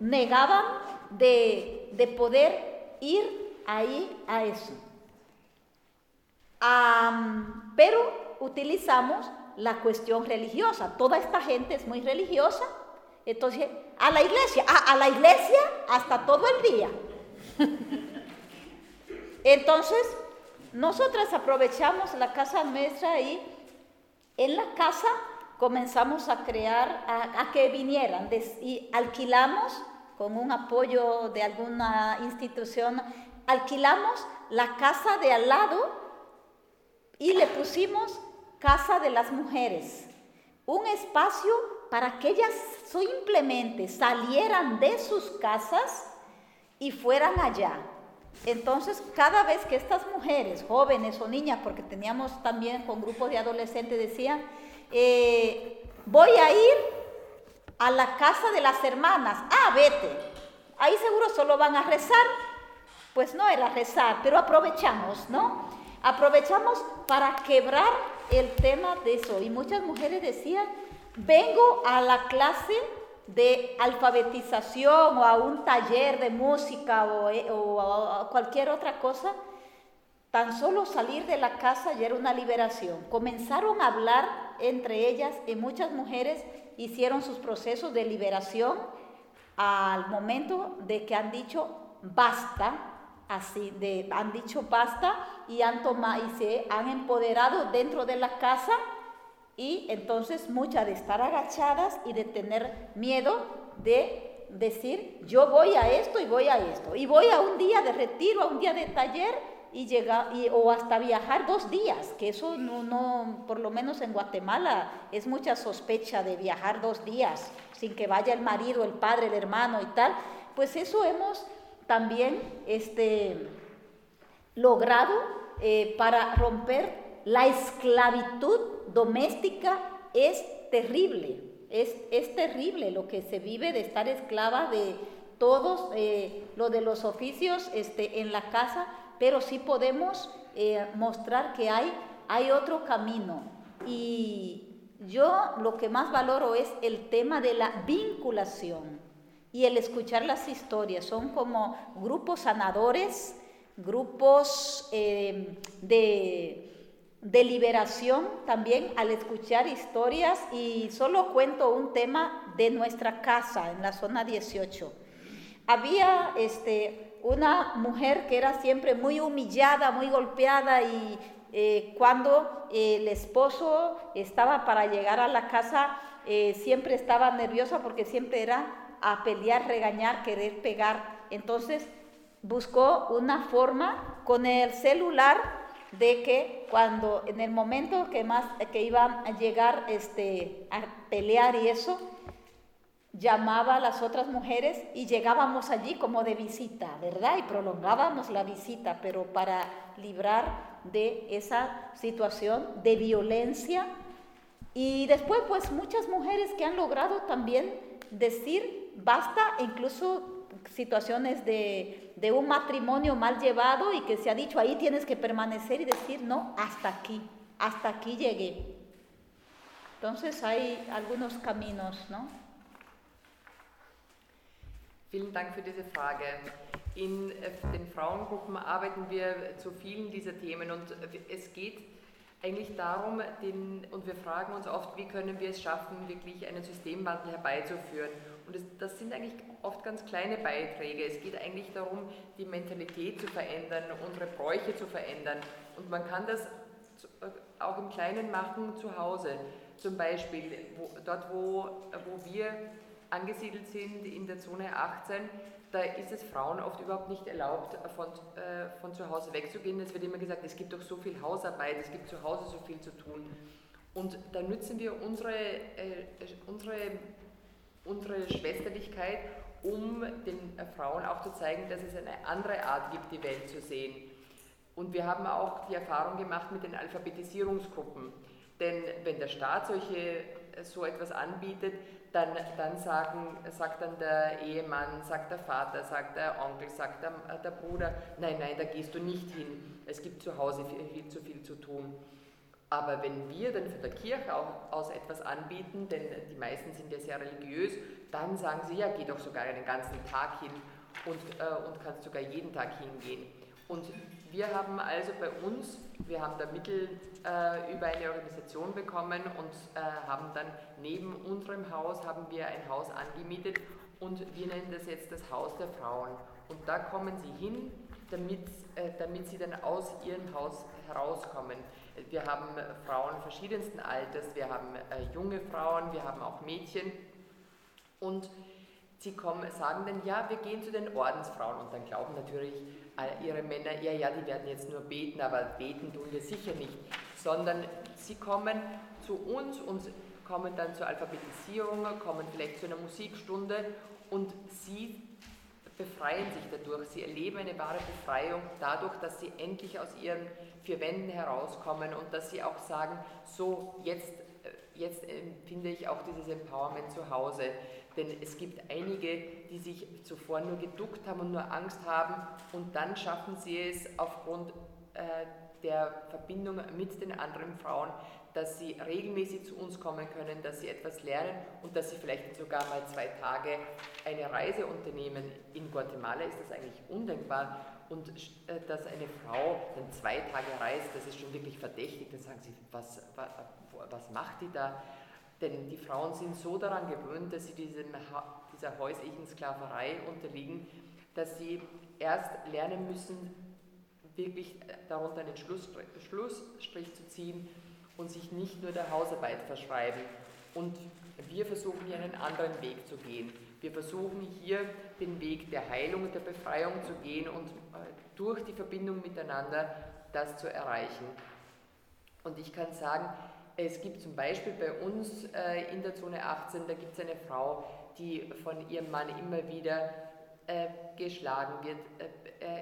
negaban de, de poder ir ahí a eso. Pero utilizamos la cuestión religiosa. Toda esta gente es muy religiosa. Entonces, a la iglesia, a, a la iglesia hasta todo el día. Entonces, nosotras aprovechamos la casa nuestra y en la casa comenzamos a crear, a, a que vinieran y alquilamos con un apoyo de alguna institución, alquilamos la casa de al lado y le pusimos Casa de las Mujeres, un espacio para que ellas simplemente salieran de sus casas y fueran allá. Entonces, cada vez que estas mujeres, jóvenes o niñas, porque teníamos también con grupos de adolescentes, decían, eh, voy a ir a la casa de las hermanas, ah, vete, ahí seguro solo van a rezar. Pues no era rezar, pero aprovechamos, ¿no? Aprovechamos para quebrar el tema de eso. Y muchas mujeres decían, vengo a la clase de alfabetización o a un taller de música o, o a cualquier otra cosa, Tan solo salir de la casa ya era una liberación. Comenzaron a hablar entre ellas y muchas mujeres hicieron sus procesos de liberación al momento de que han dicho basta, así de, han dicho basta y han tomado y se han empoderado dentro de la casa y entonces muchas de estar agachadas y de tener miedo de decir yo voy a esto y voy a esto y voy a un día de retiro, a un día de taller y llega y, o hasta viajar dos días, que eso no, no, por lo menos en Guatemala es mucha sospecha de viajar dos días sin que vaya el marido, el padre, el hermano y tal, pues eso hemos también este, logrado eh, para romper la esclavitud doméstica es terrible, es, es, terrible lo que se vive de estar esclava de todos eh, lo de los oficios este, en la casa, pero sí podemos eh, mostrar que hay, hay otro camino. Y yo lo que más valoro es el tema de la vinculación y el escuchar las historias. Son como grupos sanadores, grupos eh, de, de liberación también al escuchar historias y solo cuento un tema de nuestra casa en la zona 18. Había este, una mujer que era siempre muy humillada, muy golpeada y eh, cuando el esposo estaba para llegar a la casa, eh, siempre estaba nerviosa porque siempre era a pelear, regañar, querer pegar. Entonces buscó una forma con el celular de que cuando en el momento que más que iban a llegar este, a pelear y eso, llamaba a las otras mujeres y llegábamos allí como de visita, ¿verdad? Y prolongábamos la visita, pero para librar de esa situación de violencia. Y después, pues muchas mujeres que han logrado también decir basta, incluso situaciones de, de un matrimonio mal llevado y que se ha dicho ahí tienes que permanecer y decir no, hasta aquí, hasta aquí llegué. Entonces hay algunos caminos, ¿no? Vielen Dank für diese Frage. In äh, den Frauengruppen arbeiten wir zu vielen dieser Themen und es geht eigentlich darum, den, und wir fragen uns oft, wie können wir es schaffen, wirklich einen Systemwandel herbeizuführen. Und das, das sind eigentlich oft ganz kleine Beiträge. Es geht eigentlich darum, die Mentalität zu verändern, unsere Bräuche zu verändern. Und man kann das äh, auch im Kleinen machen zu Hause. Zum Beispiel wo, dort, wo, wo wir angesiedelt sind in der Zone 18, da ist es Frauen oft überhaupt nicht erlaubt, von, äh, von zu Hause wegzugehen. Es wird immer gesagt, es gibt doch so viel Hausarbeit, es gibt zu Hause so viel zu tun. Und da nützen wir unsere, äh, unsere, unsere Schwesterlichkeit, um den Frauen auch zu zeigen, dass es eine andere Art gibt, die Welt zu sehen. Und wir haben auch die Erfahrung gemacht mit den Alphabetisierungsgruppen. Denn wenn der Staat solche, äh, so etwas anbietet, dann, dann sagen, sagt dann der Ehemann, sagt der Vater, sagt der Onkel, sagt der, der Bruder, nein, nein, da gehst du nicht hin, es gibt zu Hause viel, viel zu viel zu tun. Aber wenn wir dann von der Kirche auch aus etwas anbieten, denn die meisten sind ja sehr religiös, dann sagen sie, ja, geh doch sogar einen ganzen Tag hin und, äh, und kannst sogar jeden Tag hingehen. Und wir haben also bei uns, wir haben da Mittel äh, über eine Organisation bekommen und äh, haben dann neben unserem Haus haben wir ein Haus angemietet und wir nennen das jetzt das Haus der Frauen. Und da kommen sie hin, damit, äh, damit sie dann aus ihrem Haus herauskommen. Wir haben Frauen verschiedensten Alters, wir haben äh, junge Frauen, wir haben auch Mädchen und sie kommen, sagen dann, ja, wir gehen zu den Ordensfrauen und dann glauben natürlich ihre Männer, ja, ja, die werden jetzt nur beten, aber beten tun wir sicher nicht, sondern sie kommen zu uns und kommen dann zur Alphabetisierung, kommen vielleicht zu einer Musikstunde und sie befreien sich dadurch. Sie erleben eine wahre Befreiung dadurch, dass sie endlich aus ihren vier Wänden herauskommen und dass sie auch sagen, so jetzt, äh, jetzt empfinde ich auch dieses Empowerment zu Hause. Denn es gibt einige, die sich zuvor nur geduckt haben und nur Angst haben und dann schaffen sie es aufgrund äh, der Verbindung mit den anderen Frauen, dass sie regelmäßig zu uns kommen können, dass sie etwas lernen und dass sie vielleicht sogar mal zwei Tage eine Reise unternehmen. In Guatemala ist das eigentlich undenkbar. Und äh, dass eine Frau dann zwei Tage reist, das ist schon wirklich verdächtig. Dann sagen sie, was, was, was macht die da? Denn die Frauen sind so daran gewöhnt, dass sie diesem, dieser häuslichen Sklaverei unterliegen, dass sie erst lernen müssen, wirklich darunter einen Schlussstrich zu ziehen und sich nicht nur der Hausarbeit verschreiben. Und wir versuchen hier einen anderen Weg zu gehen. Wir versuchen hier den Weg der Heilung und der Befreiung zu gehen und äh, durch die Verbindung miteinander das zu erreichen. Und ich kann sagen, es gibt zum Beispiel bei uns äh, in der Zone 18, da gibt es eine Frau, die von ihrem Mann immer wieder äh, geschlagen wird,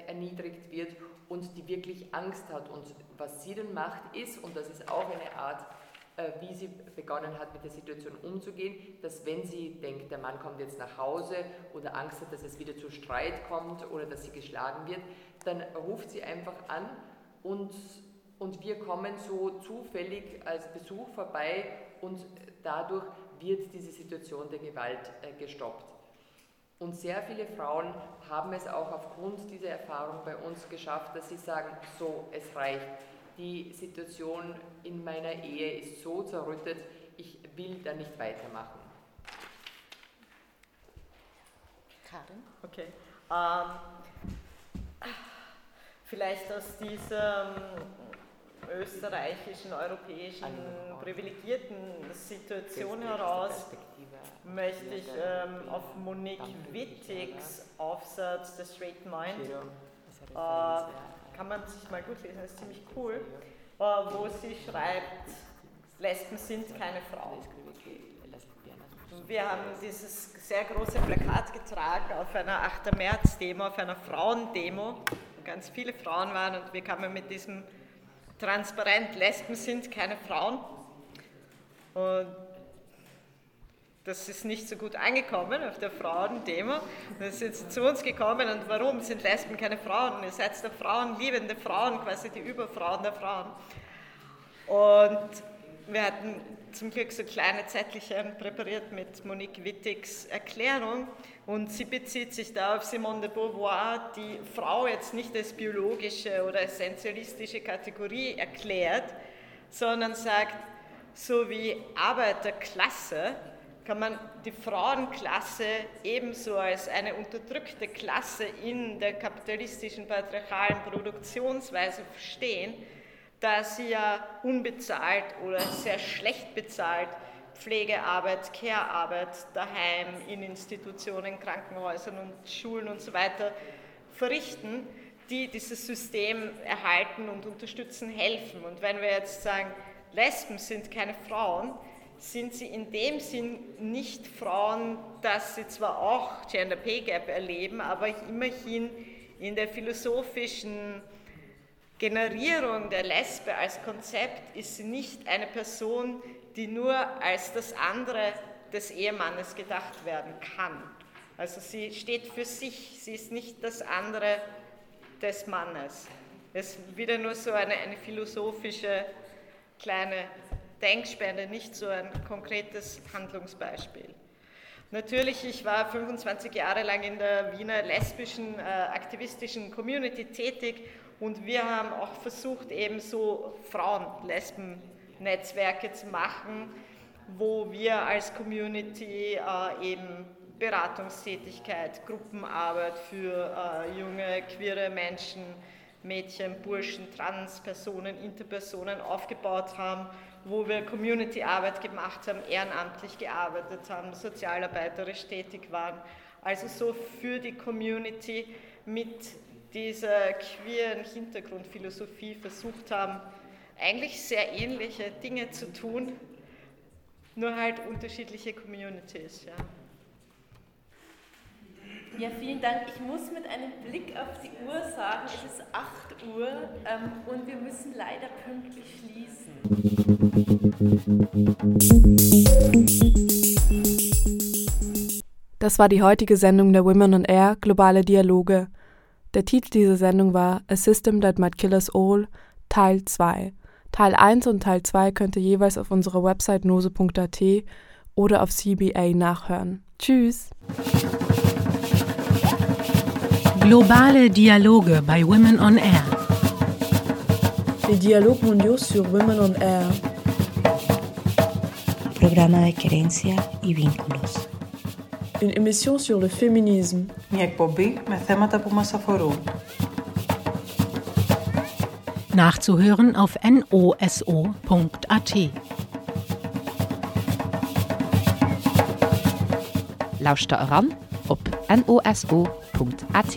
erniedrigt wird und die wirklich Angst hat. Und was sie dann macht, ist, und das ist auch eine Art, äh, wie sie begonnen hat, mit der Situation umzugehen, dass wenn sie denkt, der Mann kommt jetzt nach Hause oder Angst hat, dass es wieder zu Streit kommt oder dass sie geschlagen wird, dann ruft sie einfach an und, und wir kommen so zufällig als Besuch vorbei und dadurch wird diese Situation der Gewalt äh, gestoppt. Und sehr viele Frauen haben es auch aufgrund dieser Erfahrung bei uns geschafft, dass sie sagen, so, es reicht. Die Situation in meiner Ehe ist so zerrüttet, ich will da nicht weitermachen. Karin? Okay. Ähm, vielleicht aus diesem österreichischen, europäischen, privilegierten Situation heraus möchte ich ähm, auf Monique Wittigs Aufsatz The Straight Mind, äh, kann man sich mal gut lesen, das ist ziemlich cool, äh, wo sie schreibt, Lesben sind keine Frauen. Wir haben dieses sehr große Plakat getragen auf einer 8. März-Demo, auf einer Frauendemo, wo ganz viele Frauen waren und wir kamen mit diesem Transparent, Lesben sind keine Frauen. Und das ist nicht so gut angekommen auf der Frauendemo. Da sind zu uns gekommen und warum sind Lesben keine Frauen? Ihr seid doch Frauen, liebende Frauen, quasi die Überfrauen der Frauen. Und wir hatten zum Glück so kleine Zettelchen präpariert mit Monique Wittigs Erklärung. Und sie bezieht sich da auf Simone de Beauvoir, die Frau jetzt nicht als biologische oder essentialistische Kategorie erklärt, sondern sagt, so wie Arbeiterklasse kann man die Frauenklasse ebenso als eine unterdrückte Klasse in der kapitalistischen patriarchalen Produktionsweise verstehen, da sie ja unbezahlt oder sehr schlecht bezahlt Pflegearbeit, Care-Arbeit daheim, in Institutionen, Krankenhäusern und Schulen und so weiter verrichten, die dieses System erhalten und unterstützen, helfen. Und wenn wir jetzt sagen, Lesben sind keine Frauen, sind sie in dem Sinn nicht Frauen, dass sie zwar auch Gender Pay Gap erleben, aber immerhin in der philosophischen Generierung der Lesbe als Konzept ist nicht eine Person, die nur als das andere des Ehemannes gedacht werden kann. Also sie steht für sich, sie ist nicht das andere des Mannes. Es ist wieder nur so eine, eine philosophische kleine Denkspende, nicht so ein konkretes Handlungsbeispiel. Natürlich, ich war 25 Jahre lang in der Wiener lesbischen äh, aktivistischen Community tätig und wir haben auch versucht, eben so Frauen-Lesben-Netzwerke zu machen, wo wir als Community äh, eben Beratungstätigkeit, Gruppenarbeit für äh, junge, queere Menschen, Mädchen, Burschen, Transpersonen, Interpersonen aufgebaut haben wo wir Community-Arbeit gemacht haben, ehrenamtlich gearbeitet haben, sozialarbeiterisch tätig waren. Also so für die Community mit dieser queeren Hintergrundphilosophie versucht haben, eigentlich sehr ähnliche Dinge zu tun, nur halt unterschiedliche Communities. Ja. Ja, vielen Dank. Ich muss mit einem Blick auf die Uhr sagen, es ist 8 Uhr ähm, und wir müssen leider pünktlich schließen. Das war die heutige Sendung der Women on Air Globale Dialoge. Der Titel dieser Sendung war A System That Might Kill Us All, Teil 2. Teil 1 und Teil 2 könnt ihr jeweils auf unserer Website nose.at oder auf CBA nachhören. Tschüss! Globale Dialoge bei Women on Air. Les dialogues mondiaux sur Women on Air. Programa de querencia y vínculos Une émission sur le féminisme. Μια εκπομπή με θέματα που μας αφορούν. Nachzuhören auf noso.at. Lauscht da ran op noso.at.